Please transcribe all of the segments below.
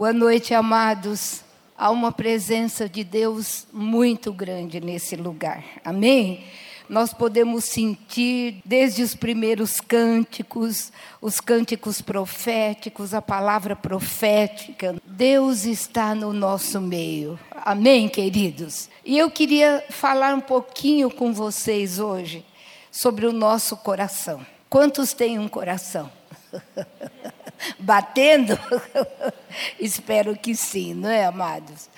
Boa noite, amados. Há uma presença de Deus muito grande nesse lugar. Amém? Nós podemos sentir desde os primeiros cânticos, os cânticos proféticos, a palavra profética. Deus está no nosso meio. Amém, queridos? E eu queria falar um pouquinho com vocês hoje sobre o nosso coração. Quantos têm um coração? Batendo? Espero que sim, não é, amados?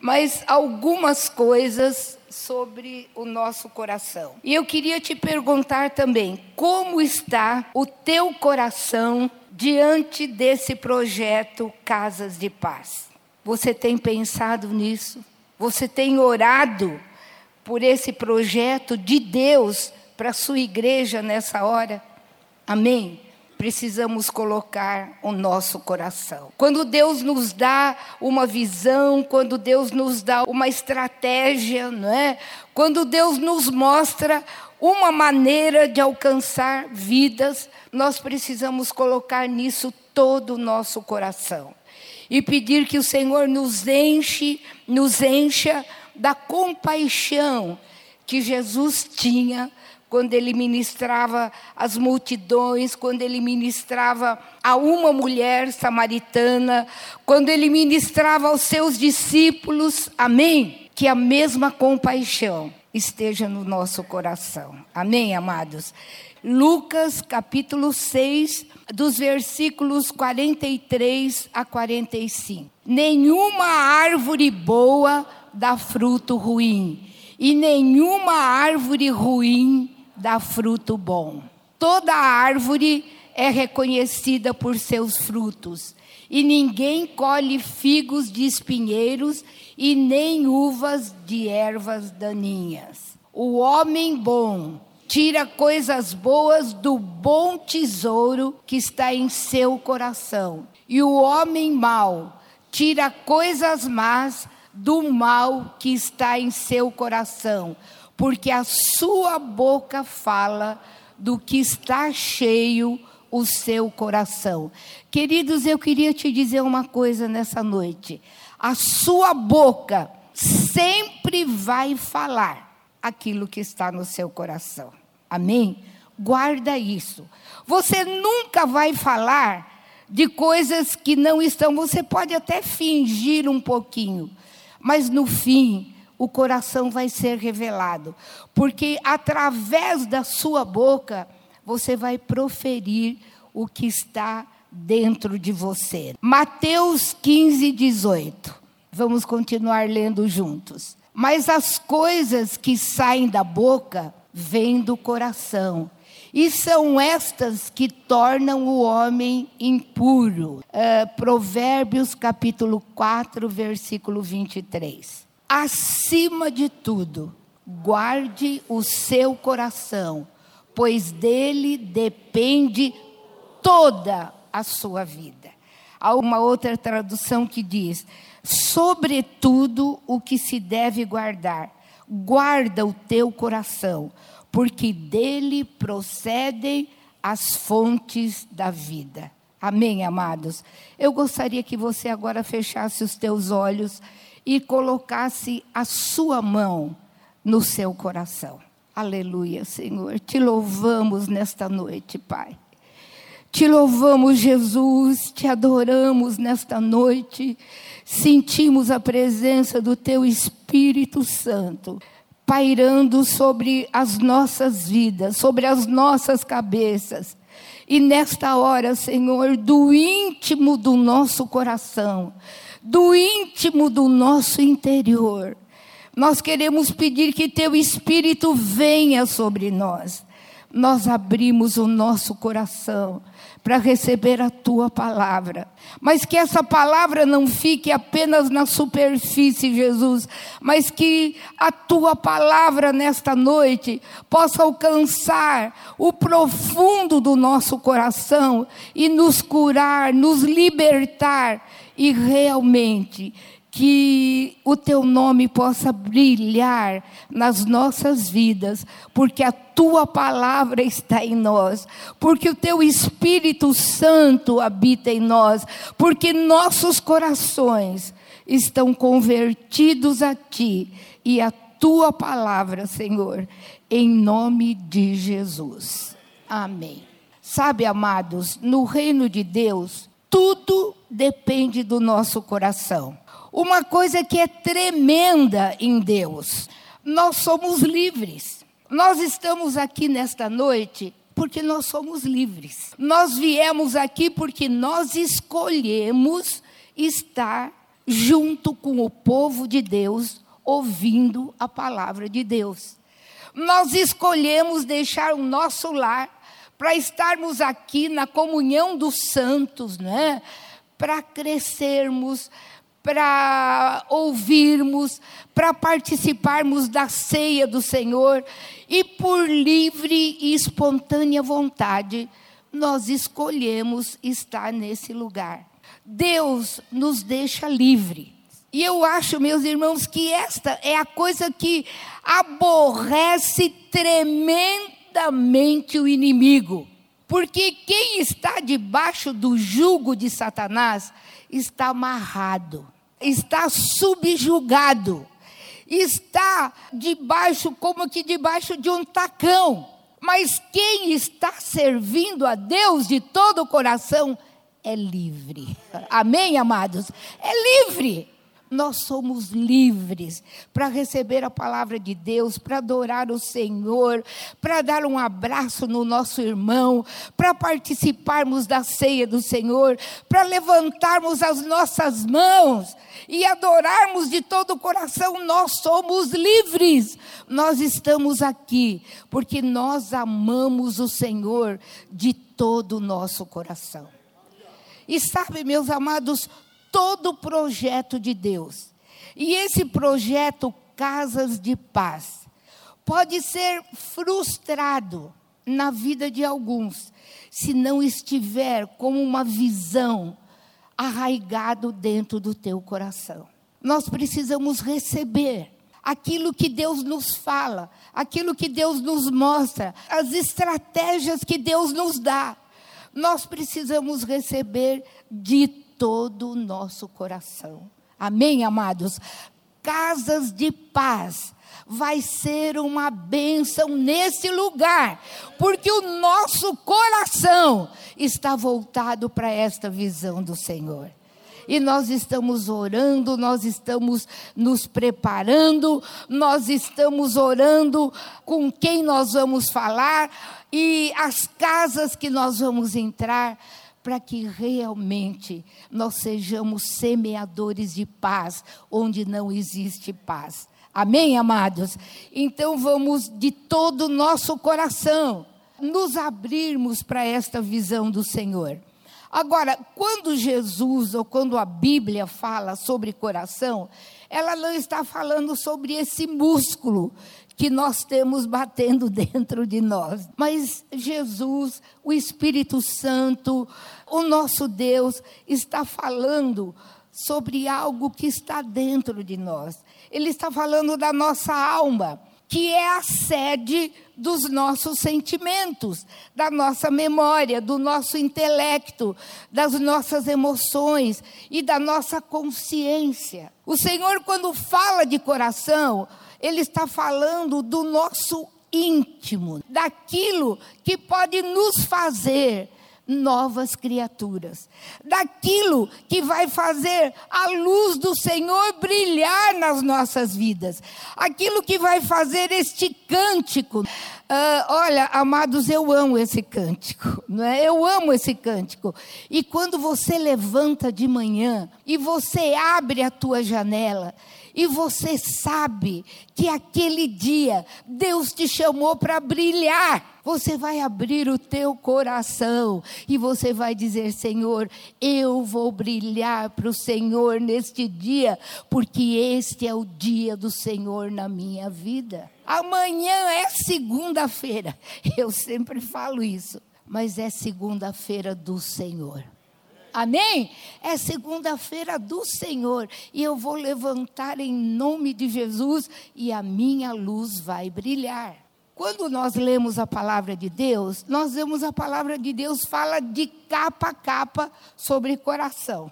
Mas algumas coisas sobre o nosso coração. E eu queria te perguntar também: como está o teu coração diante desse projeto Casas de Paz? Você tem pensado nisso? Você tem orado por esse projeto de Deus para a sua igreja nessa hora? Amém? Precisamos colocar o nosso coração. Quando Deus nos dá uma visão, quando Deus nos dá uma estratégia, não é? Quando Deus nos mostra uma maneira de alcançar vidas, nós precisamos colocar nisso todo o nosso coração e pedir que o Senhor nos enche, nos encha da compaixão que Jesus tinha quando ele ministrava às multidões, quando ele ministrava a uma mulher samaritana, quando ele ministrava aos seus discípulos, amém? Que a mesma compaixão esteja no nosso coração, amém, amados? Lucas capítulo 6, dos versículos 43 a 45. Nenhuma árvore boa dá fruto ruim, e nenhuma árvore ruim dá fruto bom. Toda árvore é reconhecida por seus frutos, e ninguém colhe figos de espinheiros e nem uvas de ervas daninhas. O homem bom tira coisas boas do bom tesouro que está em seu coração, e o homem mau tira coisas más do mal que está em seu coração, porque a sua boca fala do que está cheio o seu coração. Queridos, eu queria te dizer uma coisa nessa noite. A sua boca sempre vai falar aquilo que está no seu coração. Amém? Guarda isso. Você nunca vai falar de coisas que não estão. Você pode até fingir um pouquinho, mas no fim o coração vai ser revelado, porque através da sua boca você vai proferir o que está dentro de você. Mateus 15, 18. Vamos continuar lendo juntos. Mas as coisas que saem da boca vêm do coração. E são estas que tornam o homem impuro. Uh, Provérbios capítulo 4, versículo 23. Acima de tudo, guarde o seu coração, pois dele depende toda a sua vida. Há uma outra tradução que diz: sobretudo o que se deve guardar, guarda o teu coração, porque dele procedem as fontes da vida. Amém, amados? Eu gostaria que você agora fechasse os teus olhos e colocasse a sua mão no seu coração. Aleluia, Senhor. Te louvamos nesta noite, Pai. Te louvamos, Jesus, te adoramos nesta noite. Sentimos a presença do Teu Espírito Santo pairando sobre as nossas vidas, sobre as nossas cabeças. E nesta hora, Senhor, do íntimo do nosso coração, do íntimo do nosso interior. Nós queremos pedir que teu Espírito venha sobre nós. Nós abrimos o nosso coração para receber a tua palavra. Mas que essa palavra não fique apenas na superfície, Jesus, mas que a tua palavra nesta noite possa alcançar o profundo do nosso coração e nos curar, nos libertar e realmente que o teu nome possa brilhar nas nossas vidas, porque a tua palavra está em nós, porque o teu Espírito Santo habita em nós, porque nossos corações estão convertidos a ti e a tua palavra, Senhor, em nome de Jesus. Amém. Sabe, amados, no reino de Deus, tudo depende do nosso coração. Uma coisa que é tremenda em Deus: nós somos livres. Nós estamos aqui nesta noite porque nós somos livres. Nós viemos aqui porque nós escolhemos estar junto com o povo de Deus, ouvindo a palavra de Deus. Nós escolhemos deixar o nosso lar para estarmos aqui na comunhão dos santos, né? Para crescermos, para ouvirmos, para participarmos da ceia do Senhor e por livre e espontânea vontade nós escolhemos estar nesse lugar. Deus nos deixa livre. E eu acho, meus irmãos, que esta é a coisa que aborrece tremendamente o inimigo. Porque quem está debaixo do jugo de Satanás está amarrado está subjugado, está debaixo, como que debaixo de um tacão. Mas quem está servindo a Deus de todo o coração é livre. Amém, amados? É livre nós somos livres para receber a palavra de Deus, para adorar o Senhor, para dar um abraço no nosso irmão, para participarmos da ceia do Senhor, para levantarmos as nossas mãos e adorarmos de todo o coração. Nós somos livres. Nós estamos aqui porque nós amamos o Senhor de todo o nosso coração. E sabe, meus amados, todo o projeto de Deus. E esse projeto Casas de Paz pode ser frustrado na vida de alguns, se não estiver como uma visão arraigado dentro do teu coração. Nós precisamos receber aquilo que Deus nos fala, aquilo que Deus nos mostra, as estratégias que Deus nos dá. Nós precisamos receber de todo o nosso coração. Amém, amados? Casas de paz vai ser uma bênção nesse lugar, porque o nosso coração está voltado para esta visão do Senhor. E nós estamos orando, nós estamos nos preparando, nós estamos orando com quem nós vamos falar e as casas que nós vamos entrar para que realmente nós sejamos semeadores de paz onde não existe paz. Amém, amados? Então vamos de todo o nosso coração nos abrirmos para esta visão do Senhor. Agora, quando Jesus ou quando a Bíblia fala sobre coração, ela não está falando sobre esse músculo que nós temos batendo dentro de nós. Mas Jesus, o Espírito Santo, o nosso Deus, está falando sobre algo que está dentro de nós. Ele está falando da nossa alma, que é a sede dos nossos sentimentos, da nossa memória, do nosso intelecto, das nossas emoções e da nossa consciência. O Senhor, quando fala de coração, ele está falando do nosso íntimo, daquilo que pode nos fazer novas criaturas, daquilo que vai fazer a luz do Senhor brilhar nas nossas vidas, aquilo que vai fazer este cântico. Uh, olha, amados, eu amo esse cântico, não é? Eu amo esse cântico. E quando você levanta de manhã e você abre a tua janela e você sabe que aquele dia Deus te chamou para brilhar. Você vai abrir o teu coração e você vai dizer: Senhor, eu vou brilhar para o Senhor neste dia, porque este é o dia do Senhor na minha vida. Amanhã é segunda-feira. Eu sempre falo isso, mas é segunda-feira do Senhor. Amém? É segunda-feira do Senhor e eu vou levantar em nome de Jesus e a minha luz vai brilhar. Quando nós lemos a palavra de Deus, nós vemos a palavra de Deus fala de capa a capa sobre coração.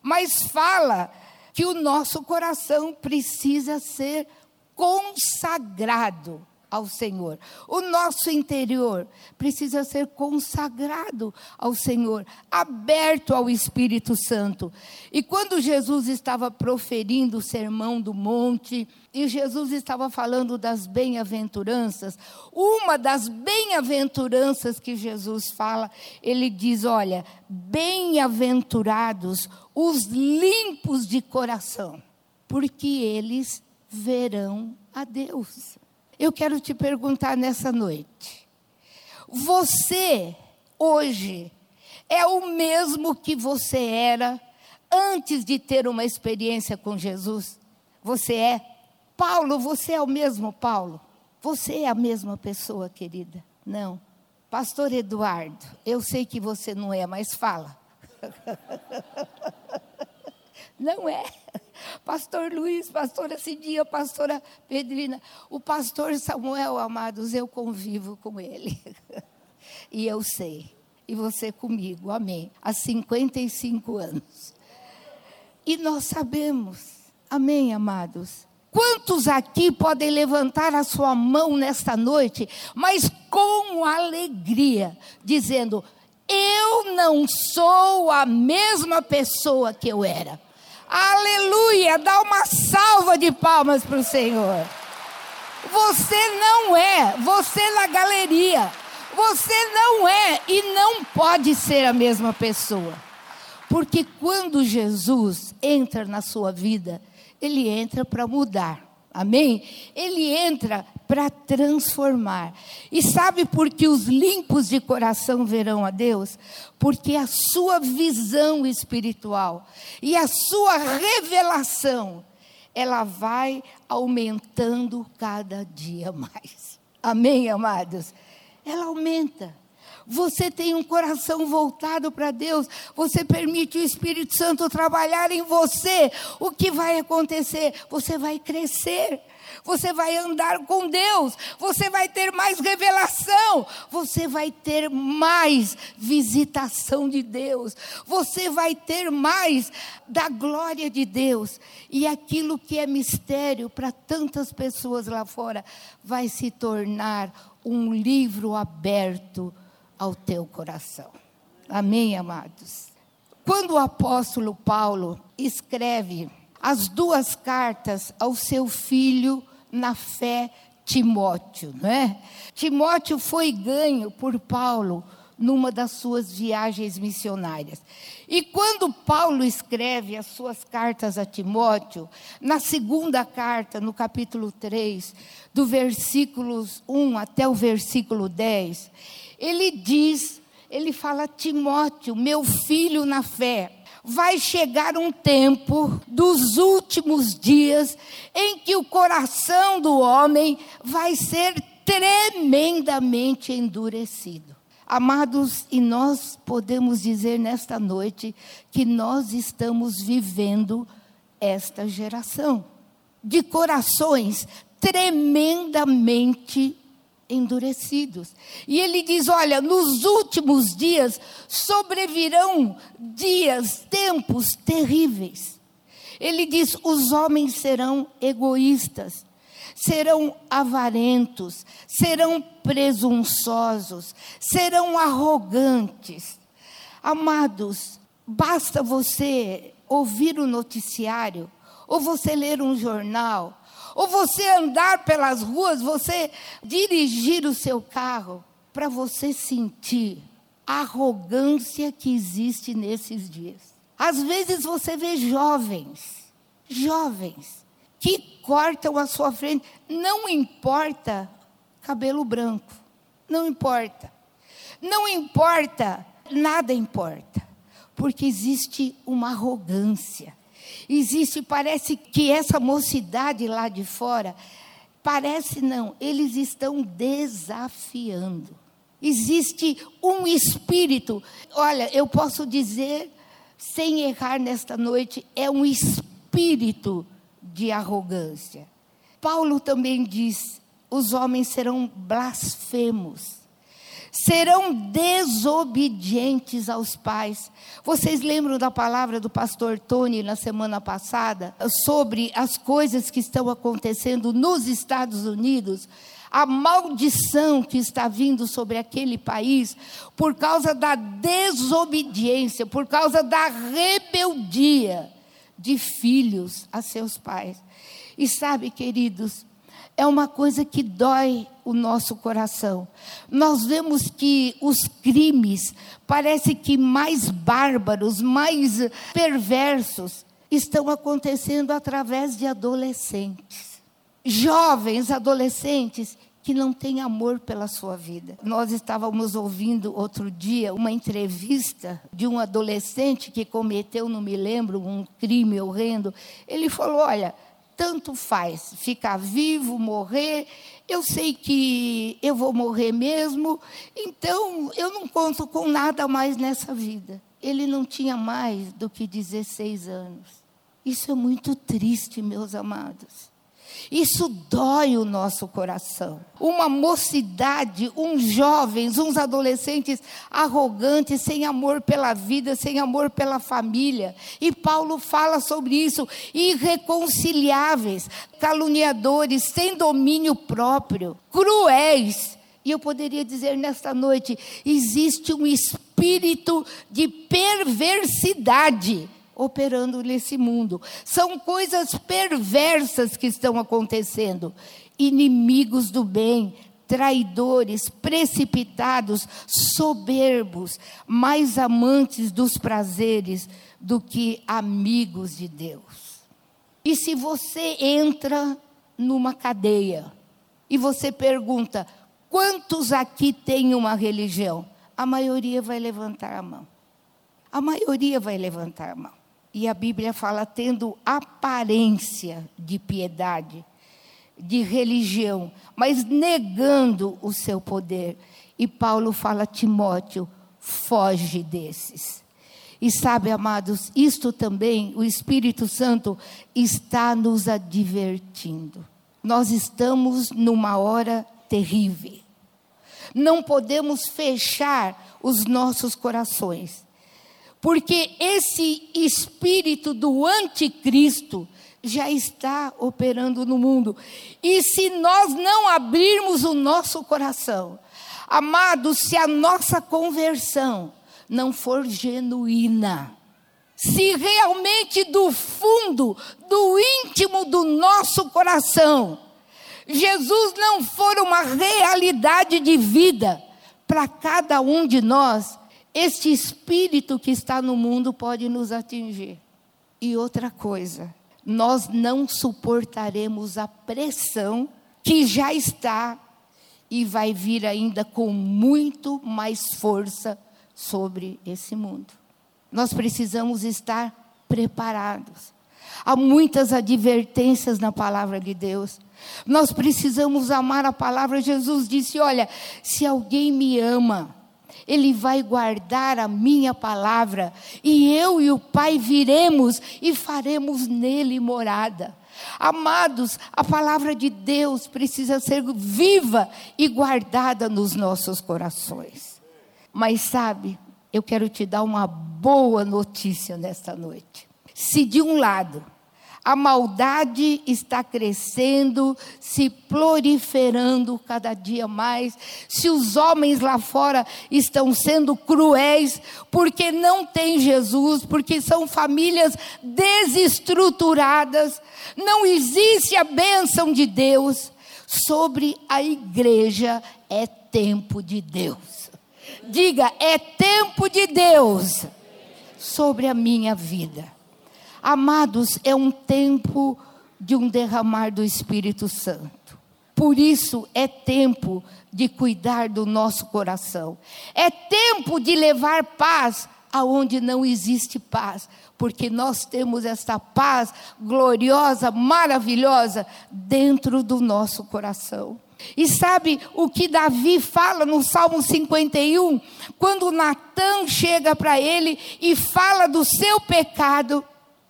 Mas fala que o nosso coração precisa ser consagrado ao Senhor. O nosso interior precisa ser consagrado ao Senhor, aberto ao Espírito Santo. E quando Jesus estava proferindo o sermão do monte, e Jesus estava falando das bem-aventuranças, uma das bem-aventuranças que Jesus fala, ele diz: Olha, bem-aventurados os limpos de coração, porque eles verão a Deus. Eu quero te perguntar nessa noite: você, hoje, é o mesmo que você era antes de ter uma experiência com Jesus? Você é? Paulo, você é o mesmo Paulo? Você é a mesma pessoa, querida? Não. Pastor Eduardo, eu sei que você não é, mas fala. Não é. Pastor Luiz, pastora Cidinha, pastora Pedrina. O pastor Samuel, amados, eu convivo com ele. E eu sei. E você comigo, amém. Há 55 anos. E nós sabemos, amém, amados. Quantos aqui podem levantar a sua mão nesta noite, mas com alegria, dizendo: Eu não sou a mesma pessoa que eu era. Aleluia! Dá uma salva de palmas para o Senhor. Você não é, você na galeria. Você não é e não pode ser a mesma pessoa. Porque quando Jesus entra na sua vida, ele entra para mudar. Amém? Ele entra para transformar. E sabe por que os limpos de coração verão a Deus? Porque a sua visão espiritual e a sua revelação, ela vai aumentando cada dia mais. Amém, amados? Ela aumenta. Você tem um coração voltado para Deus, você permite o Espírito Santo trabalhar em você. O que vai acontecer? Você vai crescer. Você vai andar com Deus, você vai ter mais revelação, você vai ter mais visitação de Deus, você vai ter mais da glória de Deus, e aquilo que é mistério para tantas pessoas lá fora vai se tornar um livro aberto ao teu coração. Amém, amados? Quando o apóstolo Paulo escreve as duas cartas ao seu filho na fé, Timóteo, não é? Timóteo foi ganho por Paulo numa das suas viagens missionárias. E quando Paulo escreve as suas cartas a Timóteo, na segunda carta, no capítulo 3, do versículos 1 até o versículo 10, ele diz, ele fala: Timóteo, meu filho na fé, vai chegar um tempo dos últimos dias em que o coração do homem vai ser tremendamente endurecido. Amados, e nós podemos dizer nesta noite que nós estamos vivendo esta geração de corações tremendamente endurecidos. E ele diz: Olha, nos últimos dias sobrevirão dias, tempos terríveis. Ele diz: os homens serão egoístas, serão avarentos, serão presunçosos, serão arrogantes. Amados, basta você ouvir o noticiário, ou você ler um jornal, ou você andar pelas ruas, você dirigir o seu carro, para você sentir a arrogância que existe nesses dias. Às vezes você vê jovens, jovens, que cortam a sua frente, não importa cabelo branco, não importa. Não importa, nada importa, porque existe uma arrogância Existe, parece que essa mocidade lá de fora, parece não, eles estão desafiando. Existe um espírito, olha, eu posso dizer sem errar nesta noite, é um espírito de arrogância. Paulo também diz: os homens serão blasfemos, serão desobedientes aos pais. Vocês lembram da palavra do pastor Tony na semana passada sobre as coisas que estão acontecendo nos Estados Unidos? a maldição que está vindo sobre aquele país por causa da desobediência, por causa da rebeldia de filhos a seus pais. E sabe, queridos, é uma coisa que dói o nosso coração. Nós vemos que os crimes parece que mais bárbaros, mais perversos estão acontecendo através de adolescentes. Jovens, adolescentes que não tem amor pela sua vida. Nós estávamos ouvindo outro dia uma entrevista de um adolescente que cometeu, não me lembro, um crime horrendo. Ele falou: Olha, tanto faz ficar vivo, morrer. Eu sei que eu vou morrer mesmo, então eu não conto com nada mais nessa vida. Ele não tinha mais do que 16 anos. Isso é muito triste, meus amados. Isso dói o nosso coração. Uma mocidade, uns jovens, uns adolescentes arrogantes, sem amor pela vida, sem amor pela família. E Paulo fala sobre isso. Irreconciliáveis, caluniadores, sem domínio próprio, cruéis. E eu poderia dizer nesta noite: existe um espírito de perversidade operando nesse mundo. São coisas perversas que estão acontecendo. Inimigos do bem, traidores, precipitados, soberbos, mais amantes dos prazeres do que amigos de Deus. E se você entra numa cadeia e você pergunta: quantos aqui têm uma religião? A maioria vai levantar a mão. A maioria vai levantar a mão. E a Bíblia fala tendo aparência de piedade, de religião, mas negando o seu poder. E Paulo fala a Timóteo: foge desses. E sabe, amados, isto também o Espírito Santo está nos advertindo. Nós estamos numa hora terrível. Não podemos fechar os nossos corações porque esse espírito do anticristo já está operando no mundo. E se nós não abrirmos o nosso coração, amados, se a nossa conversão não for genuína, se realmente do fundo, do íntimo do nosso coração, Jesus não for uma realidade de vida para cada um de nós, este espírito que está no mundo pode nos atingir. E outra coisa, nós não suportaremos a pressão que já está e vai vir ainda com muito mais força sobre esse mundo. Nós precisamos estar preparados. Há muitas advertências na palavra de Deus. Nós precisamos amar a palavra. Jesus disse: Olha, se alguém me ama, ele vai guardar a minha palavra, e eu e o Pai viremos e faremos nele morada. Amados, a palavra de Deus precisa ser viva e guardada nos nossos corações. Mas sabe, eu quero te dar uma boa notícia nesta noite. Se de um lado a maldade está crescendo, se proliferando cada dia mais. Se os homens lá fora estão sendo cruéis, porque não tem Jesus, porque são famílias desestruturadas, não existe a bênção de Deus. Sobre a igreja é tempo de Deus. Diga, é tempo de Deus sobre a minha vida. Amados, é um tempo de um derramar do Espírito Santo. Por isso é tempo de cuidar do nosso coração. É tempo de levar paz aonde não existe paz, porque nós temos esta paz gloriosa, maravilhosa dentro do nosso coração. E sabe o que Davi fala no Salmo 51? Quando Natan chega para ele e fala do seu pecado,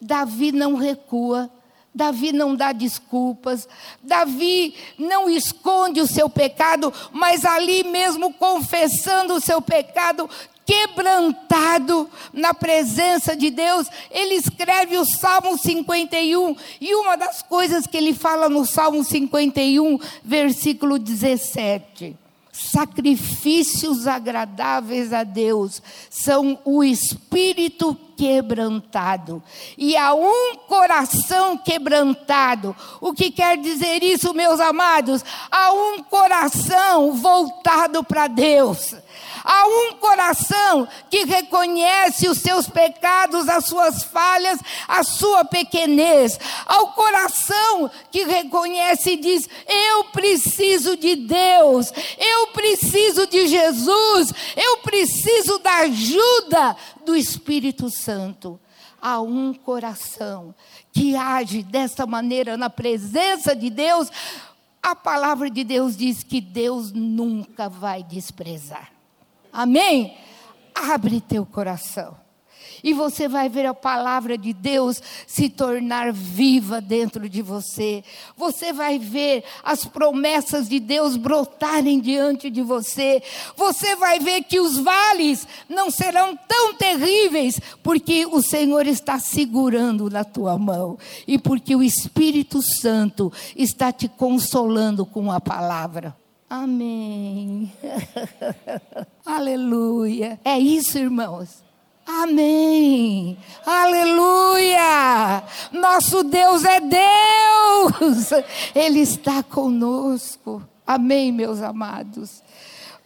Davi não recua. Davi não dá desculpas, Davi não esconde o seu pecado, mas ali mesmo confessando o seu pecado, quebrantado na presença de Deus, ele escreve o Salmo 51, e uma das coisas que ele fala no Salmo 51, versículo 17: sacrifícios agradáveis a Deus são o espírito quebrantado e a um coração quebrantado. O que quer dizer isso, meus amados? A um coração voltado para Deus Há um coração que reconhece os seus pecados, as suas falhas, a sua pequenez. Há o um coração que reconhece e diz: Eu preciso de Deus, eu preciso de Jesus, eu preciso da ajuda do Espírito Santo. Há um coração que age dessa maneira na presença de Deus. A palavra de Deus diz que Deus nunca vai desprezar. Amém? Abre teu coração. E você vai ver a palavra de Deus se tornar viva dentro de você. Você vai ver as promessas de Deus brotarem diante de você. Você vai ver que os vales não serão tão terríveis, porque o Senhor está segurando na tua mão e porque o Espírito Santo está te consolando com a palavra. Amém. Aleluia. É isso, irmãos. Amém. Aleluia. Nosso Deus é Deus. Ele está conosco. Amém, meus amados.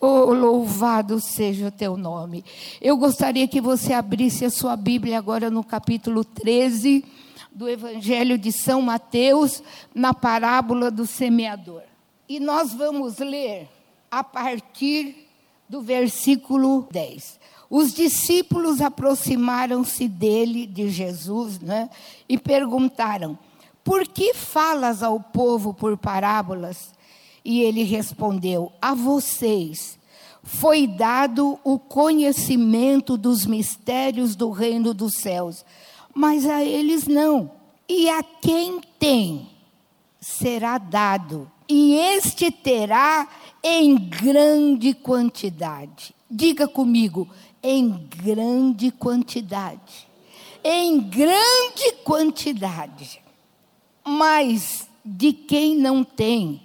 Oh, louvado seja o teu nome. Eu gostaria que você abrisse a sua Bíblia agora no capítulo 13 do Evangelho de São Mateus, na parábola do semeador. E nós vamos ler a partir do versículo 10. Os discípulos aproximaram-se dele, de Jesus, né, e perguntaram: Por que falas ao povo por parábolas? E ele respondeu: A vocês foi dado o conhecimento dos mistérios do reino dos céus, mas a eles não. E a quem tem, será dado e este terá em grande quantidade. Diga comigo, em grande quantidade. Em grande quantidade. Mas de quem não tem,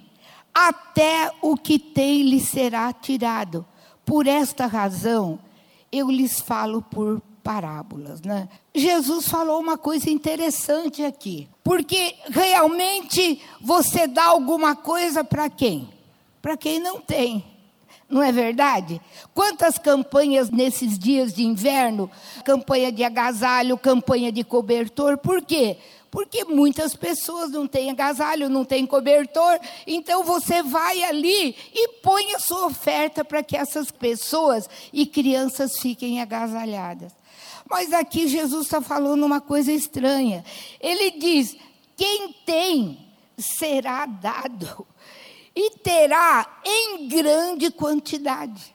até o que tem lhe será tirado. Por esta razão, eu lhes falo por parábolas, né? Jesus falou uma coisa interessante aqui, porque realmente você dá alguma coisa para quem? Para quem não tem. Não é verdade? Quantas campanhas nesses dias de inverno? Campanha de agasalho, campanha de cobertor. Por quê? Porque muitas pessoas não têm agasalho, não têm cobertor. Então você vai ali e põe a sua oferta para que essas pessoas e crianças fiquem agasalhadas. Mas aqui Jesus está falando uma coisa estranha. Ele diz: quem tem será dado, e terá em grande quantidade.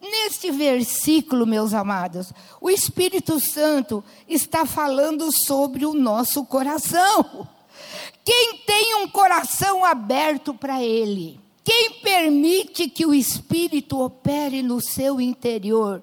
Neste versículo, meus amados, o Espírito Santo está falando sobre o nosso coração. Quem tem um coração aberto para Ele, quem permite que o Espírito opere no seu interior,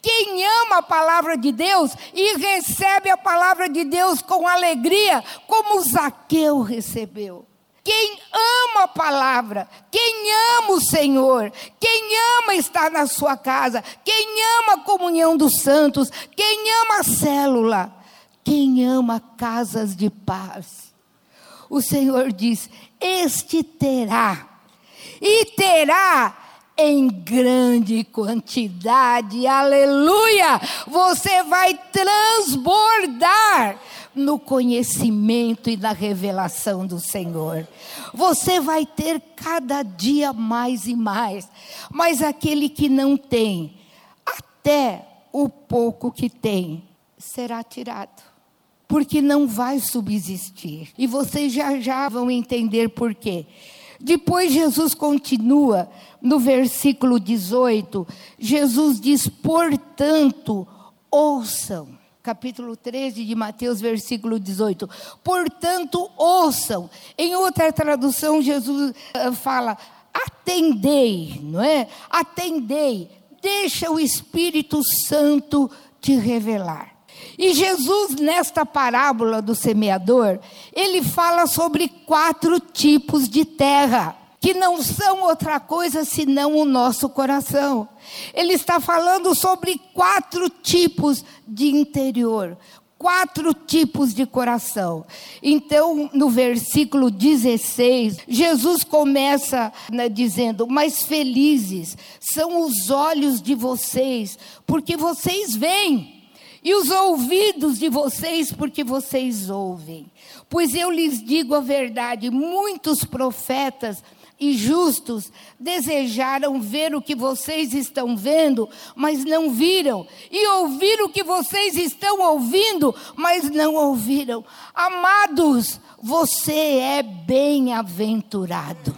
quem ama a palavra de Deus e recebe a palavra de Deus com alegria, como Zaqueu recebeu. Quem ama a palavra, quem ama o Senhor, quem ama estar na sua casa, quem ama a comunhão dos santos, quem ama a célula, quem ama casas de paz. O Senhor diz: Este terá e terá em grande quantidade, aleluia! Você vai transbordar no conhecimento e na revelação do Senhor. Você vai ter cada dia mais e mais, mas aquele que não tem, até o pouco que tem, será tirado. Porque não vai subsistir. E vocês já já vão entender por quê. Depois Jesus continua no versículo 18. Jesus diz: Portanto, ouçam. Capítulo 13 de Mateus, versículo 18. Portanto, ouçam. Em outra tradução, Jesus eh, fala: atendei, não é? Atendei. Deixa o Espírito Santo te revelar. E Jesus, nesta parábola do semeador, ele fala sobre quatro tipos de terra, que não são outra coisa senão o nosso coração. Ele está falando sobre quatro tipos de interior, quatro tipos de coração. Então, no versículo 16, Jesus começa né, dizendo: Mas felizes são os olhos de vocês, porque vocês veem e os ouvidos de vocês, porque vocês ouvem. Pois eu lhes digo a verdade: muitos profetas e justos desejaram ver o que vocês estão vendo, mas não viram, e ouvir o que vocês estão ouvindo, mas não ouviram. Amados, você é bem-aventurado.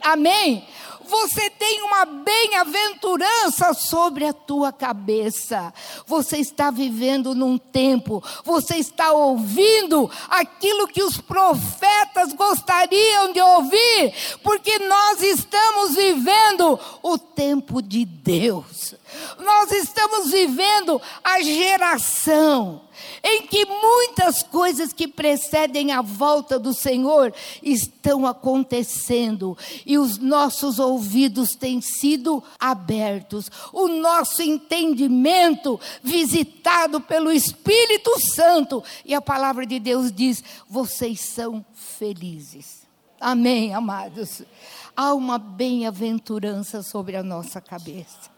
Amém? Você tem uma bem-aventurança sobre a tua cabeça. Você está vivendo num tempo, você está ouvindo aquilo que os profetas gostariam de ouvir, porque nós estamos vivendo o tempo de Deus. Nós estamos vivendo a geração em que muitas coisas que precedem a volta do Senhor estão acontecendo e os nossos ouvidos têm sido abertos, o nosso entendimento visitado pelo Espírito Santo, e a palavra de Deus diz: vocês são felizes. Amém, amados. Há uma bem-aventurança sobre a nossa cabeça.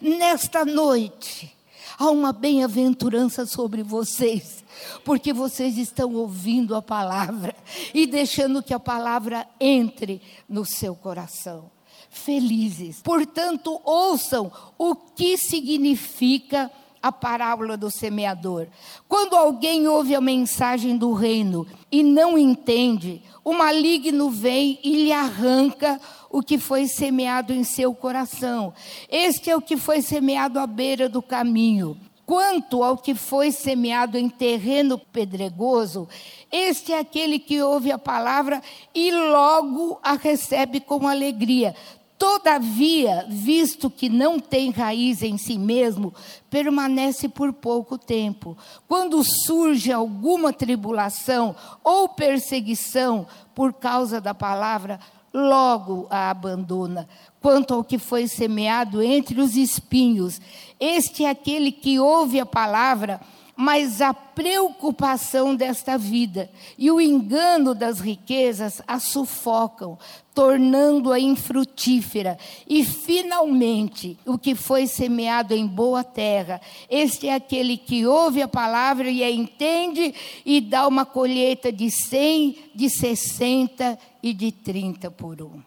Nesta noite, há uma bem-aventurança sobre vocês, porque vocês estão ouvindo a palavra e deixando que a palavra entre no seu coração. Felizes. Portanto, ouçam o que significa a parábola do semeador. Quando alguém ouve a mensagem do reino e não entende, o maligno vem e lhe arranca o que foi semeado em seu coração. Este é o que foi semeado à beira do caminho. Quanto ao que foi semeado em terreno pedregoso, este é aquele que ouve a palavra e logo a recebe com alegria. Todavia, visto que não tem raiz em si mesmo, permanece por pouco tempo. Quando surge alguma tribulação ou perseguição por causa da palavra, logo a abandona. Quanto ao que foi semeado entre os espinhos, este é aquele que ouve a palavra mas a preocupação desta vida e o engano das riquezas a sufocam, tornando-a infrutífera. E, finalmente, o que foi semeado em boa terra, este é aquele que ouve a palavra e a entende e dá uma colheita de cem, de sessenta e de trinta por um.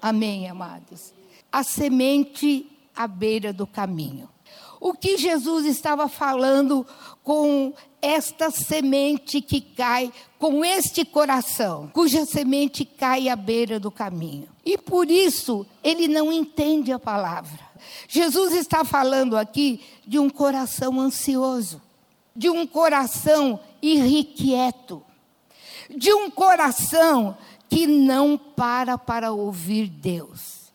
Amém, amados? A semente à beira do caminho o que Jesus estava falando com esta semente que cai, com este coração, cuja semente cai à beira do caminho. E por isso ele não entende a palavra. Jesus está falando aqui de um coração ansioso, de um coração irrequieto, de um coração que não para para ouvir Deus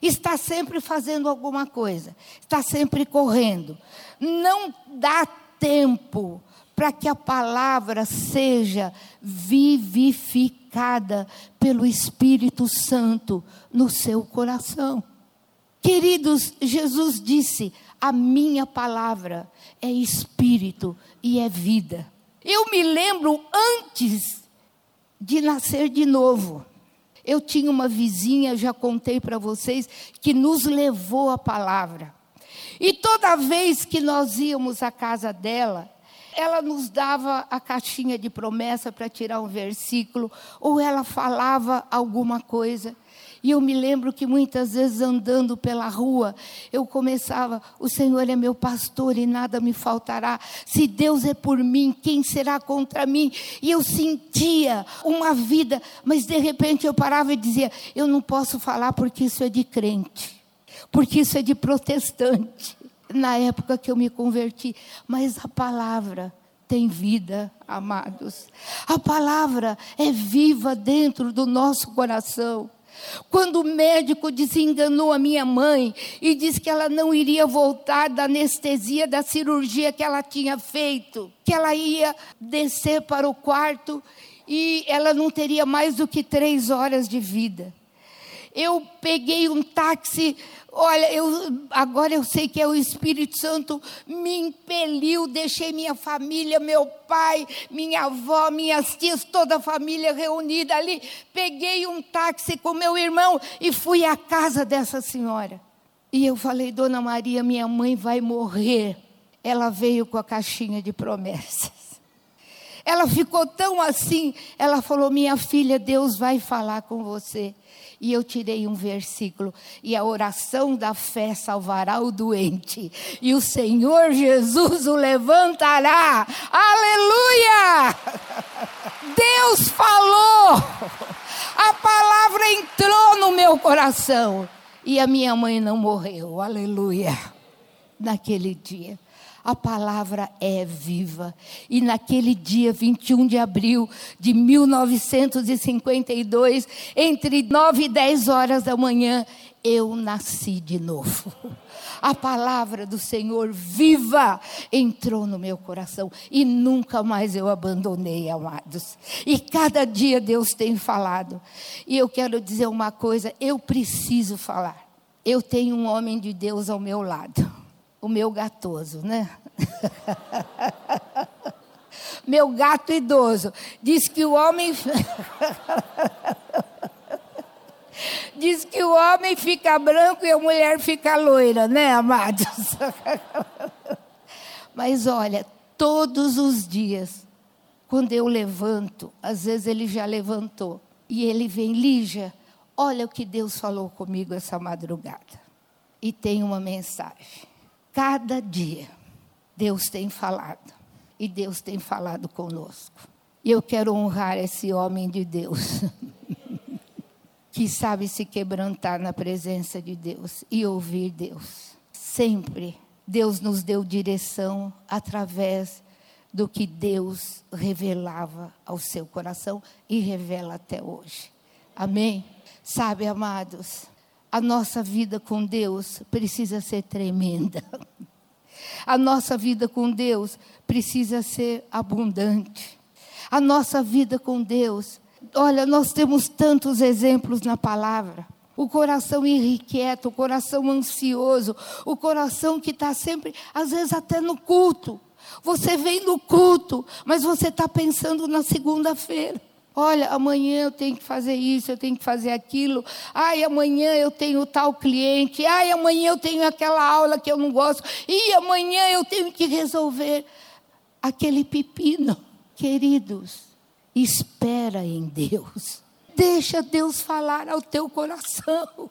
está sempre fazendo alguma coisa, está sempre correndo. Não dá tempo para que a palavra seja vivificada pelo Espírito Santo no seu coração. Queridos, Jesus disse: A minha palavra é espírito e é vida. Eu me lembro antes de nascer de novo. Eu tinha uma vizinha, já contei para vocês, que nos levou a palavra. E toda vez que nós íamos à casa dela, ela nos dava a caixinha de promessa para tirar um versículo, ou ela falava alguma coisa. E eu me lembro que muitas vezes andando pela rua, eu começava: O Senhor é meu pastor e nada me faltará. Se Deus é por mim, quem será contra mim? E eu sentia uma vida, mas de repente eu parava e dizia: Eu não posso falar porque isso é de crente, porque isso é de protestante. Na época que eu me converti, mas a palavra tem vida, amados. A palavra é viva dentro do nosso coração. Quando o médico desenganou a minha mãe e disse que ela não iria voltar da anestesia da cirurgia que ela tinha feito, que ela ia descer para o quarto e ela não teria mais do que três horas de vida. Eu peguei um táxi Olha, eu, agora eu sei que é o Espírito Santo me impeliu, deixei minha família, meu pai, minha avó, minhas tias, toda a família reunida ali. Peguei um táxi com meu irmão e fui à casa dessa senhora. E eu falei, Dona Maria, minha mãe vai morrer. Ela veio com a caixinha de promessas. Ela ficou tão assim, ela falou: Minha filha, Deus vai falar com você. E eu tirei um versículo, e a oração da fé salvará o doente, e o Senhor Jesus o levantará. Aleluia! Deus falou, a palavra entrou no meu coração, e a minha mãe não morreu. Aleluia! Naquele dia. A palavra é viva. E naquele dia 21 de abril de 1952, entre 9 e 10 horas da manhã, eu nasci de novo. A palavra do Senhor viva entrou no meu coração e nunca mais eu abandonei, amados. E cada dia Deus tem falado. E eu quero dizer uma coisa, eu preciso falar. Eu tenho um homem de Deus ao meu lado o meu gatoso, né? meu gato idoso. Diz que o homem. Diz que o homem fica branco e a mulher fica loira, né, amados? Mas olha, todos os dias, quando eu levanto, às vezes ele já levantou, e ele vem, Lígia, olha o que Deus falou comigo essa madrugada. E tem uma mensagem. Cada dia, Deus tem falado. E Deus tem falado conosco. E eu quero honrar esse homem de Deus. que sabe se quebrantar na presença de Deus e ouvir Deus. Sempre Deus nos deu direção através do que Deus revelava ao seu coração e revela até hoje. Amém? Sabe, amados, a nossa vida com Deus precisa ser tremenda. A nossa vida com Deus precisa ser abundante. A nossa vida com Deus, olha, nós temos tantos exemplos na palavra. O coração irrequieto, o coração ansioso, o coração que está sempre, às vezes até no culto. Você vem no culto, mas você está pensando na segunda-feira. Olha, amanhã eu tenho que fazer isso, eu tenho que fazer aquilo. Ai, amanhã eu tenho tal cliente. Ai, amanhã eu tenho aquela aula que eu não gosto. E amanhã eu tenho que resolver aquele pepino. Queridos, espera em Deus. Deixa Deus falar ao teu coração.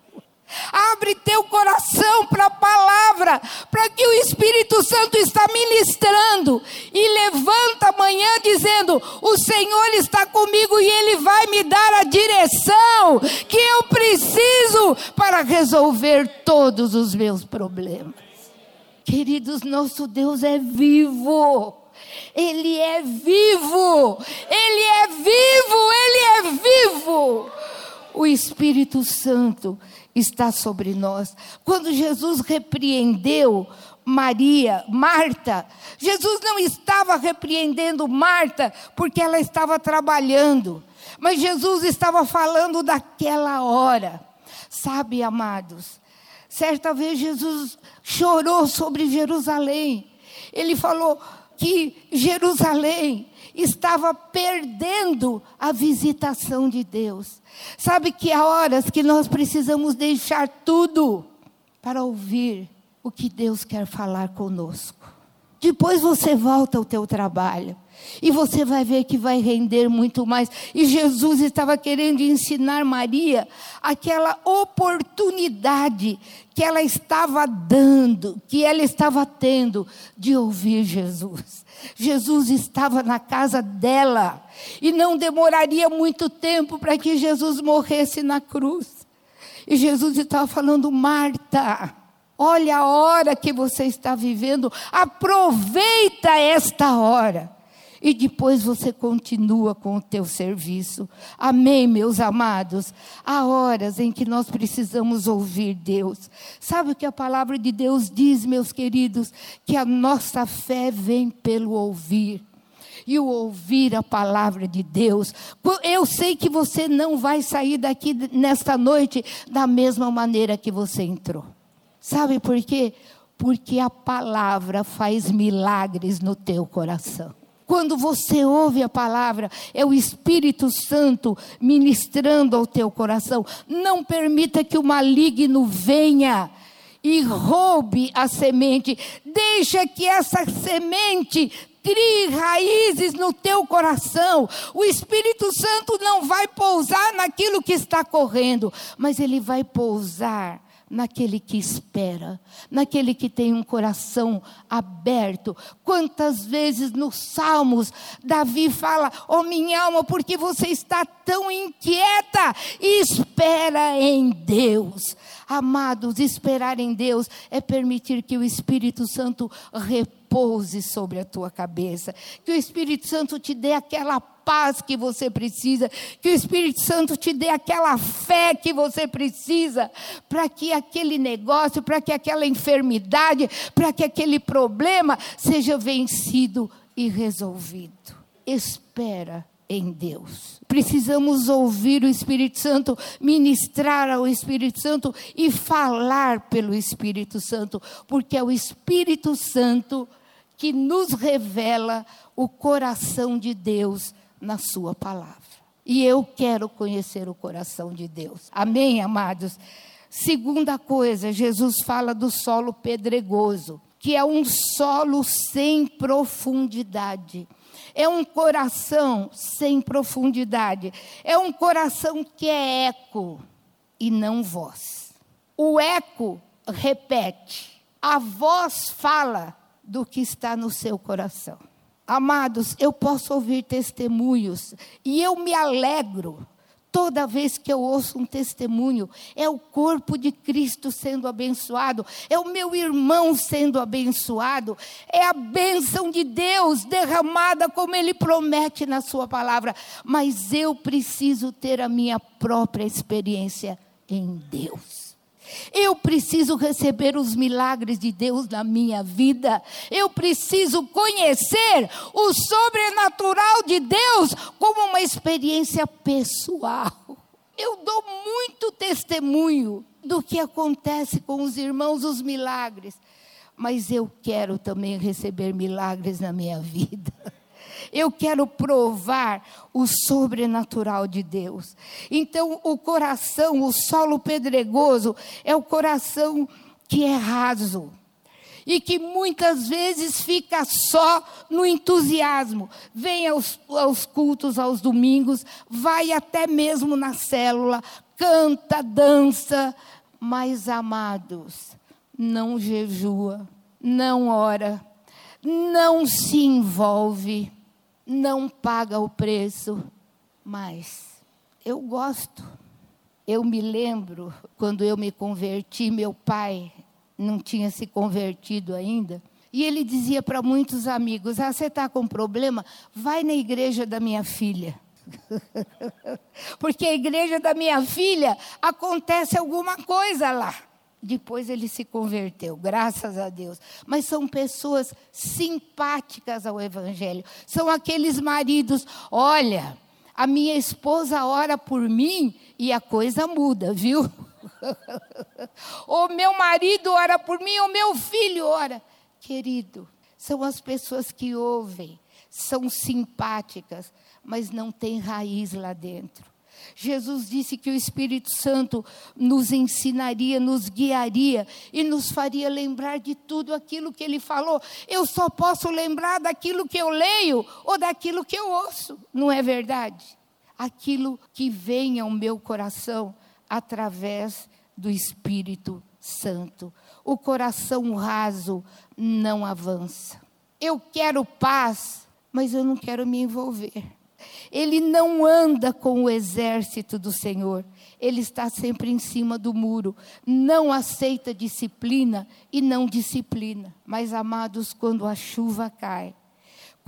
Abre teu coração para a palavra, para que o Espírito Santo está ministrando e levanta amanhã dizendo: "O Senhor está comigo e ele vai me dar a direção que eu preciso para resolver todos os meus problemas". Queridos, nosso Deus é vivo. Ele é vivo. Ele é vivo, ele é vivo. O Espírito Santo está sobre nós. Quando Jesus repreendeu Maria, Marta, Jesus não estava repreendendo Marta porque ela estava trabalhando, mas Jesus estava falando daquela hora. Sabe, amados, certa vez Jesus chorou sobre Jerusalém. Ele falou que Jerusalém estava perdendo a visitação de Deus. Sabe que há horas que nós precisamos deixar tudo para ouvir o que Deus quer falar conosco. Depois você volta ao teu trabalho. E você vai ver que vai render muito mais. E Jesus estava querendo ensinar Maria aquela oportunidade que ela estava dando, que ela estava tendo de ouvir Jesus. Jesus estava na casa dela e não demoraria muito tempo para que Jesus morresse na cruz. E Jesus estava falando, Marta, olha a hora que você está vivendo, aproveita esta hora e depois você continua com o teu serviço. Amém, meus amados. Há horas em que nós precisamos ouvir Deus. Sabe o que a palavra de Deus diz, meus queridos? Que a nossa fé vem pelo ouvir. E o ouvir a palavra de Deus. Eu sei que você não vai sair daqui nesta noite da mesma maneira que você entrou. Sabe por quê? Porque a palavra faz milagres no teu coração. Quando você ouve a palavra, é o Espírito Santo ministrando ao teu coração. Não permita que o maligno venha e roube a semente. Deixa que essa semente crie raízes no teu coração. O Espírito Santo não vai pousar naquilo que está correndo, mas ele vai pousar naquele que espera, naquele que tem um coração aberto. Quantas vezes nos Salmos Davi fala: "Oh minha alma, porque você está tão inquieta? Espera em Deus." Amados, esperar em Deus é permitir que o Espírito Santo repouse sobre a tua cabeça, que o Espírito Santo te dê aquela paz que você precisa, que o Espírito Santo te dê aquela fé que você precisa, para que aquele negócio, para que aquela enfermidade, para que aquele problema seja vencido e resolvido. Espera em Deus. Precisamos ouvir o Espírito Santo, ministrar ao Espírito Santo e falar pelo Espírito Santo, porque é o Espírito Santo que nos revela o coração de Deus na Sua palavra. E eu quero conhecer o coração de Deus. Amém, amados? Segunda coisa, Jesus fala do solo pedregoso, que é um solo sem profundidade. É um coração sem profundidade. É um coração que é eco e não voz. O eco repete, a voz fala do que está no seu coração. Amados, eu posso ouvir testemunhos e eu me alegro Toda vez que eu ouço um testemunho, é o corpo de Cristo sendo abençoado, é o meu irmão sendo abençoado, é a bênção de Deus derramada como Ele promete na Sua palavra. Mas eu preciso ter a minha própria experiência em Deus. Eu preciso receber os milagres de Deus na minha vida. Eu preciso conhecer o sobrenatural de Deus como uma experiência pessoal. Eu dou muito testemunho do que acontece com os irmãos, os milagres. Mas eu quero também receber milagres na minha vida. Eu quero provar o sobrenatural de Deus. Então, o coração, o solo pedregoso, é o coração que é raso e que muitas vezes fica só no entusiasmo. Vem aos, aos, cultos aos domingos, vai até mesmo na célula, canta, dança, mas amados, não jejua, não ora, não se envolve não paga o preço, mas eu gosto. Eu me lembro quando eu me converti, meu pai não tinha se convertido ainda. E ele dizia para muitos amigos: Ah, você está com problema? Vai na igreja da minha filha. Porque a igreja da minha filha acontece alguma coisa lá. Depois ele se converteu, graças a Deus. Mas são pessoas simpáticas ao Evangelho. São aqueles maridos, olha, a minha esposa ora por mim e a coisa muda, viu? o meu marido ora por mim, o meu filho ora. Querido, são as pessoas que ouvem, são simpáticas, mas não têm raiz lá dentro Jesus disse que o Espírito Santo nos ensinaria, nos guiaria e nos faria lembrar de tudo aquilo que ele falou. Eu só posso lembrar daquilo que eu leio ou daquilo que eu ouço, não é verdade? Aquilo que vem ao meu coração através do Espírito Santo. O coração raso não avança. Eu quero paz, mas eu não quero me envolver. Ele não anda com o exército do Senhor. Ele está sempre em cima do muro. Não aceita disciplina e não disciplina. Mas, amados, quando a chuva cai,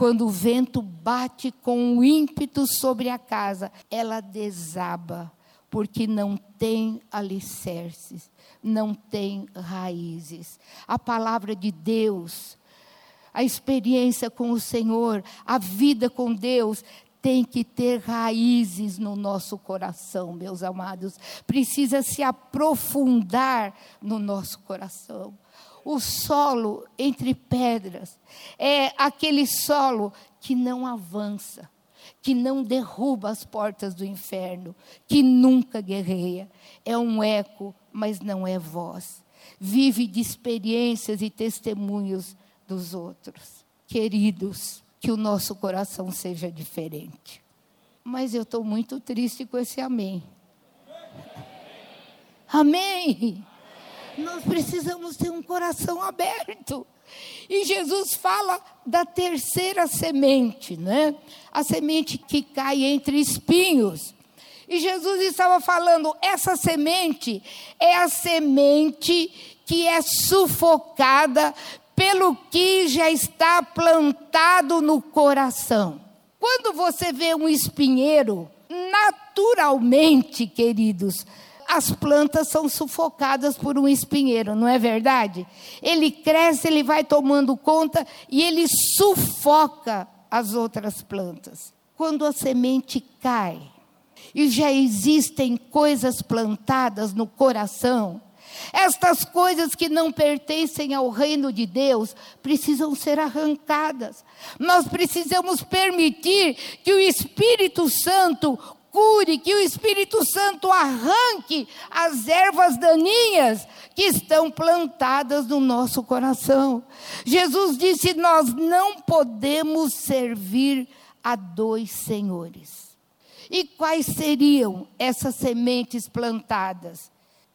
quando o vento bate com ímpeto sobre a casa, ela desaba, porque não tem alicerces, não tem raízes. A palavra de Deus, a experiência com o Senhor, a vida com Deus, tem que ter raízes no nosso coração, meus amados. Precisa se aprofundar no nosso coração. O solo entre pedras é aquele solo que não avança, que não derruba as portas do inferno, que nunca guerreia. É um eco, mas não é voz. Vive de experiências e testemunhos dos outros. Queridos, que o nosso coração seja diferente. Mas eu estou muito triste com esse amém. Amém. Nós precisamos ter um coração aberto. E Jesus fala da terceira semente, né? A semente que cai entre espinhos. E Jesus estava falando: essa semente é a semente que é sufocada pelo que já está plantado no coração. Quando você vê um espinheiro, naturalmente, queridos, as plantas são sufocadas por um espinheiro, não é verdade? Ele cresce, ele vai tomando conta e ele sufoca as outras plantas. Quando a semente cai e já existem coisas plantadas no coração, estas coisas que não pertencem ao reino de Deus precisam ser arrancadas. Nós precisamos permitir que o Espírito Santo cure, que o Espírito Santo arranque as ervas daninhas que estão plantadas no nosso coração. Jesus disse: Nós não podemos servir a dois senhores. E quais seriam essas sementes plantadas?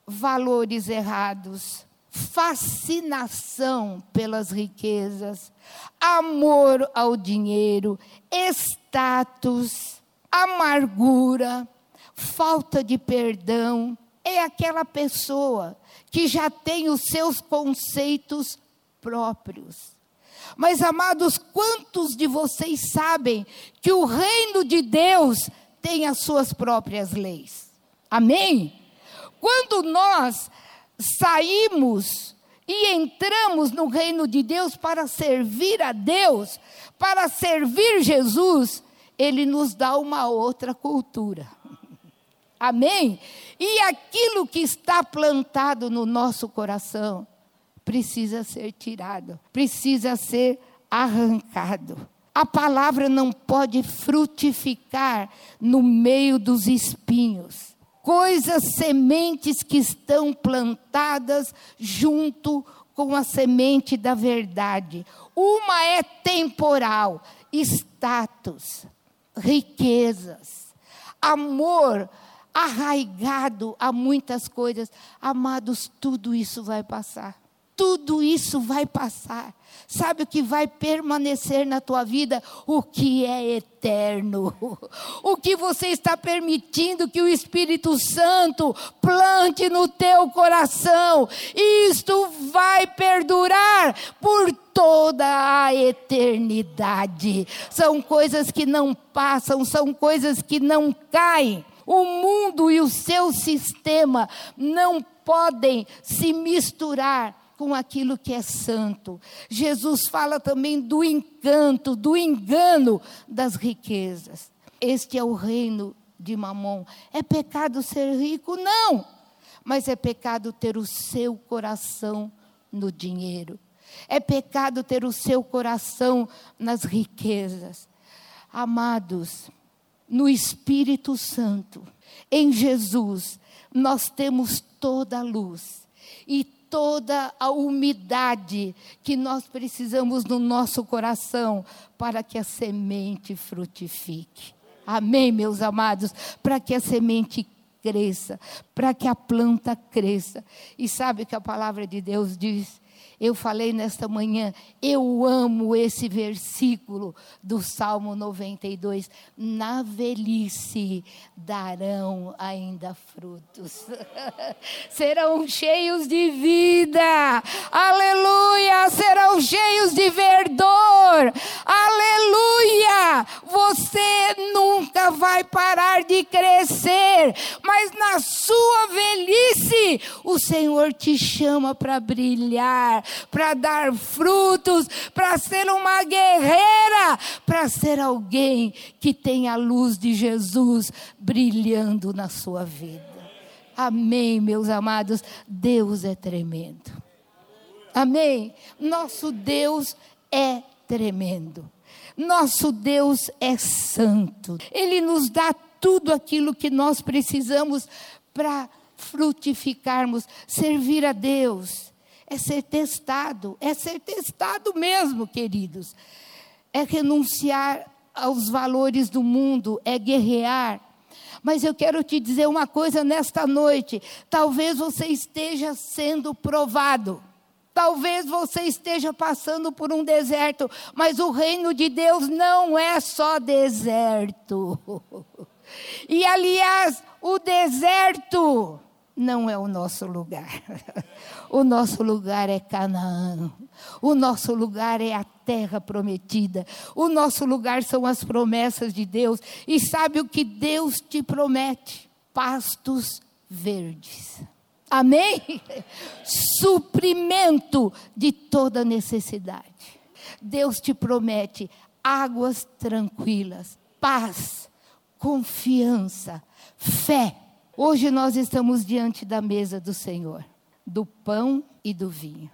Valores errados, fascinação pelas riquezas, amor ao dinheiro, status, amargura, falta de perdão. É aquela pessoa que já tem os seus conceitos próprios. Mas, amados, quantos de vocês sabem que o reino de Deus tem as suas próprias leis? Amém? Quando nós saímos e entramos no reino de Deus para servir a Deus, para servir Jesus, Ele nos dá uma outra cultura. Amém? E aquilo que está plantado no nosso coração precisa ser tirado, precisa ser arrancado. A palavra não pode frutificar no meio dos espinhos coisas, sementes que estão plantadas junto com a semente da verdade. Uma é temporal, status, riquezas, amor arraigado a muitas coisas. Amados, tudo isso vai passar. Tudo isso vai passar. Sabe o que vai permanecer na tua vida? O que é eterno. O que você está permitindo que o Espírito Santo plante no teu coração. Isto vai perdurar por toda a eternidade. São coisas que não passam, são coisas que não caem. O mundo e o seu sistema não podem se misturar com aquilo que é santo. Jesus fala também do encanto, do engano das riquezas. Este é o reino de Mamon. É pecado ser rico? Não. Mas é pecado ter o seu coração no dinheiro. É pecado ter o seu coração nas riquezas. Amados, no Espírito Santo, em Jesus, nós temos toda a luz e toda a umidade que nós precisamos no nosso coração para que a semente frutifique. Amém, meus amados? Para que a semente cresça, para que a planta cresça. E sabe o que a palavra de Deus diz? Eu falei nesta manhã, eu amo esse versículo do Salmo 92. Na velhice darão ainda frutos, serão cheios de vida, aleluia, serão cheios de verdor, aleluia. Você nunca vai parar de crescer, mas na sua velhice, o Senhor te chama para brilhar para dar frutos, para ser uma guerreira, para ser alguém que tem a luz de Jesus brilhando na sua vida. Amém, meus amados. Deus é tremendo. Amém. Nosso Deus é tremendo. Nosso Deus é santo. Ele nos dá tudo aquilo que nós precisamos para frutificarmos, servir a Deus é ser testado, é ser testado mesmo, queridos. É renunciar aos valores do mundo, é guerrear. Mas eu quero te dizer uma coisa nesta noite: talvez você esteja sendo provado. Talvez você esteja passando por um deserto, mas o reino de Deus não é só deserto. E aliás, o deserto não é o nosso lugar. O nosso lugar é Canaã. O nosso lugar é a terra prometida. O nosso lugar são as promessas de Deus. E sabe o que Deus te promete? Pastos verdes. Amém? Suprimento de toda necessidade. Deus te promete águas tranquilas, paz, confiança, fé Hoje nós estamos diante da mesa do Senhor, do pão e do vinho.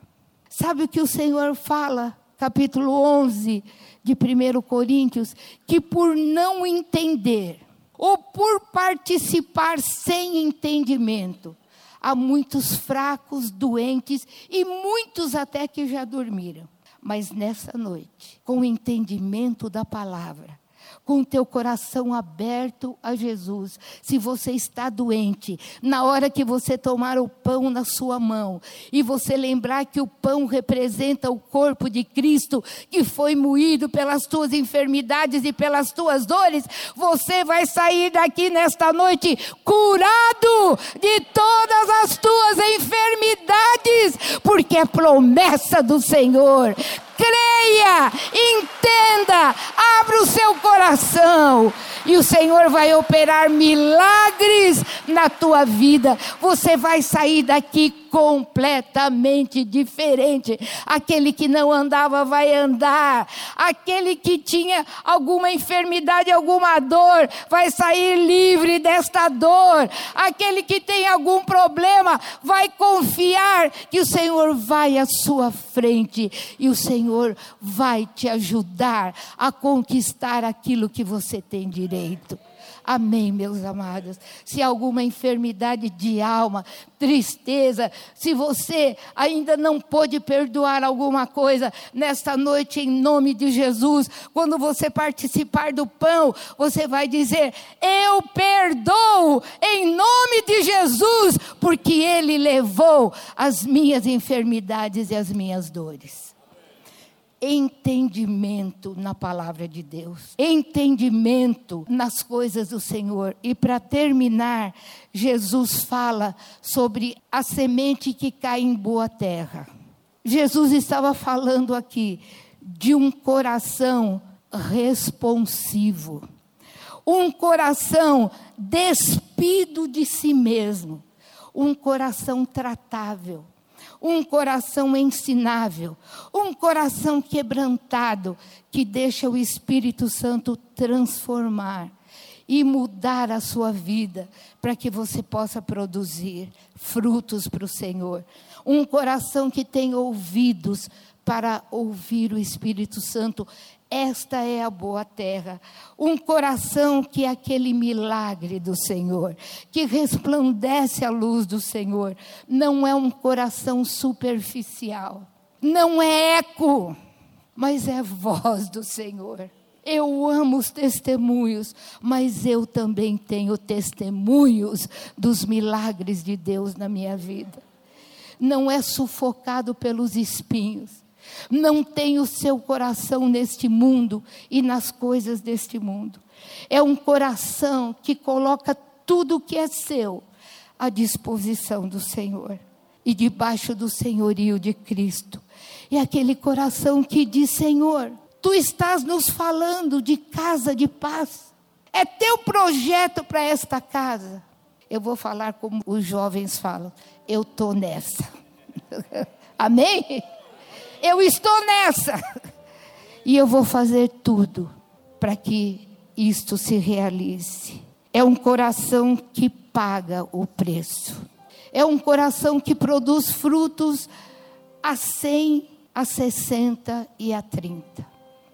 Sabe o que o Senhor fala? Capítulo 11 de 1 Coríntios: que por não entender, ou por participar sem entendimento, há muitos fracos, doentes e muitos até que já dormiram. Mas nessa noite, com o entendimento da palavra, com o teu coração aberto a Jesus. Se você está doente, na hora que você tomar o pão na sua mão e você lembrar que o pão representa o corpo de Cristo que foi moído pelas tuas enfermidades e pelas tuas dores, você vai sair daqui nesta noite curado de todas as tuas enfermidades, porque é promessa do Senhor creia, entenda, abra o seu coração e o Senhor vai operar milagres na tua vida. Você vai sair daqui completamente diferente. Aquele que não andava vai andar. Aquele que tinha alguma enfermidade, alguma dor, vai sair livre desta dor. Aquele que tem algum problema vai confiar que o Senhor vai à sua frente e o Senhor vai te ajudar a conquistar aquilo que você tem direito. Amém, meus amados. Se alguma enfermidade de alma, tristeza, se você ainda não pôde perdoar alguma coisa, nesta noite, em nome de Jesus, quando você participar do pão, você vai dizer: Eu perdoo em nome de Jesus, porque Ele levou as minhas enfermidades e as minhas dores entendimento na palavra de Deus, entendimento nas coisas do Senhor. E para terminar, Jesus fala sobre a semente que cai em boa terra. Jesus estava falando aqui de um coração responsivo, um coração despido de si mesmo, um coração tratável um coração ensinável, um coração quebrantado, que deixa o Espírito Santo transformar e mudar a sua vida, para que você possa produzir frutos para o Senhor. Um coração que tem ouvidos para ouvir o Espírito Santo. Esta é a boa terra. Um coração que é aquele milagre do Senhor, que resplandece a luz do Senhor. Não é um coração superficial. Não é eco, mas é voz do Senhor. Eu amo os testemunhos, mas eu também tenho testemunhos dos milagres de Deus na minha vida. Não é sufocado pelos espinhos não tem o seu coração neste mundo e nas coisas deste mundo. É um coração que coloca tudo o que é seu à disposição do Senhor e debaixo do senhorio de Cristo. É aquele coração que diz: Senhor, tu estás nos falando de casa de paz. É teu projeto para esta casa. Eu vou falar como os jovens falam: eu estou nessa. Amém? Eu estou nessa. E eu vou fazer tudo para que isto se realize. É um coração que paga o preço. É um coração que produz frutos a 100, a 60 e a 30.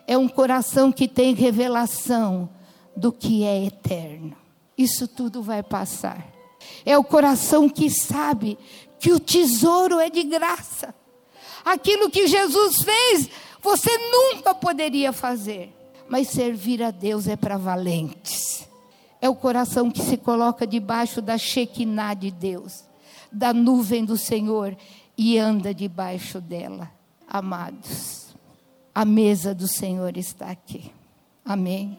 É um coração que tem revelação do que é eterno. Isso tudo vai passar. É o coração que sabe que o tesouro é de graça. Aquilo que Jesus fez, você nunca poderia fazer. Mas servir a Deus é para valentes. É o coração que se coloca debaixo da Shekinah de Deus, da nuvem do Senhor e anda debaixo dela. Amados, a mesa do Senhor está aqui. Amém.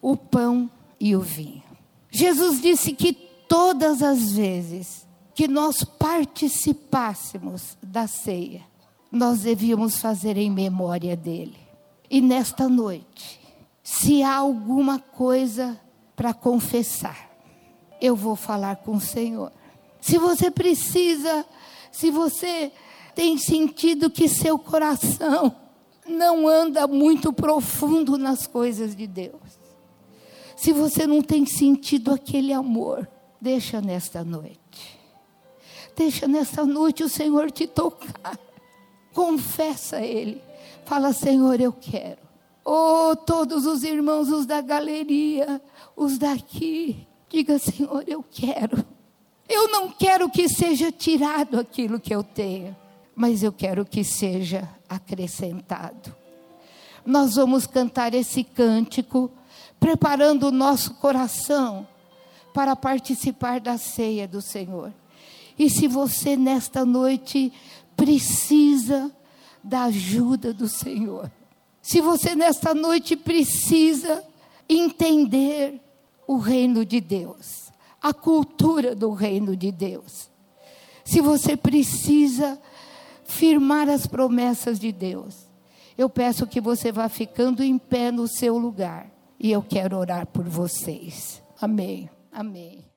O pão e o vinho. Jesus disse que todas as vezes que nós participássemos da ceia, nós devíamos fazer em memória dele. E nesta noite, se há alguma coisa para confessar, eu vou falar com o Senhor. Se você precisa, se você tem sentido que seu coração não anda muito profundo nas coisas de Deus, se você não tem sentido aquele amor, deixa nesta noite. Deixa nessa noite o Senhor te tocar. Confessa a Ele. Fala, Senhor, eu quero. Oh, todos os irmãos, os da galeria, os daqui, diga, Senhor, eu quero. Eu não quero que seja tirado aquilo que eu tenho, mas eu quero que seja acrescentado. Nós vamos cantar esse cântico, preparando o nosso coração para participar da ceia do Senhor. E se você nesta noite precisa da ajuda do Senhor, se você nesta noite precisa entender o reino de Deus, a cultura do reino de Deus, se você precisa firmar as promessas de Deus, eu peço que você vá ficando em pé no seu lugar e eu quero orar por vocês. Amém. Amém.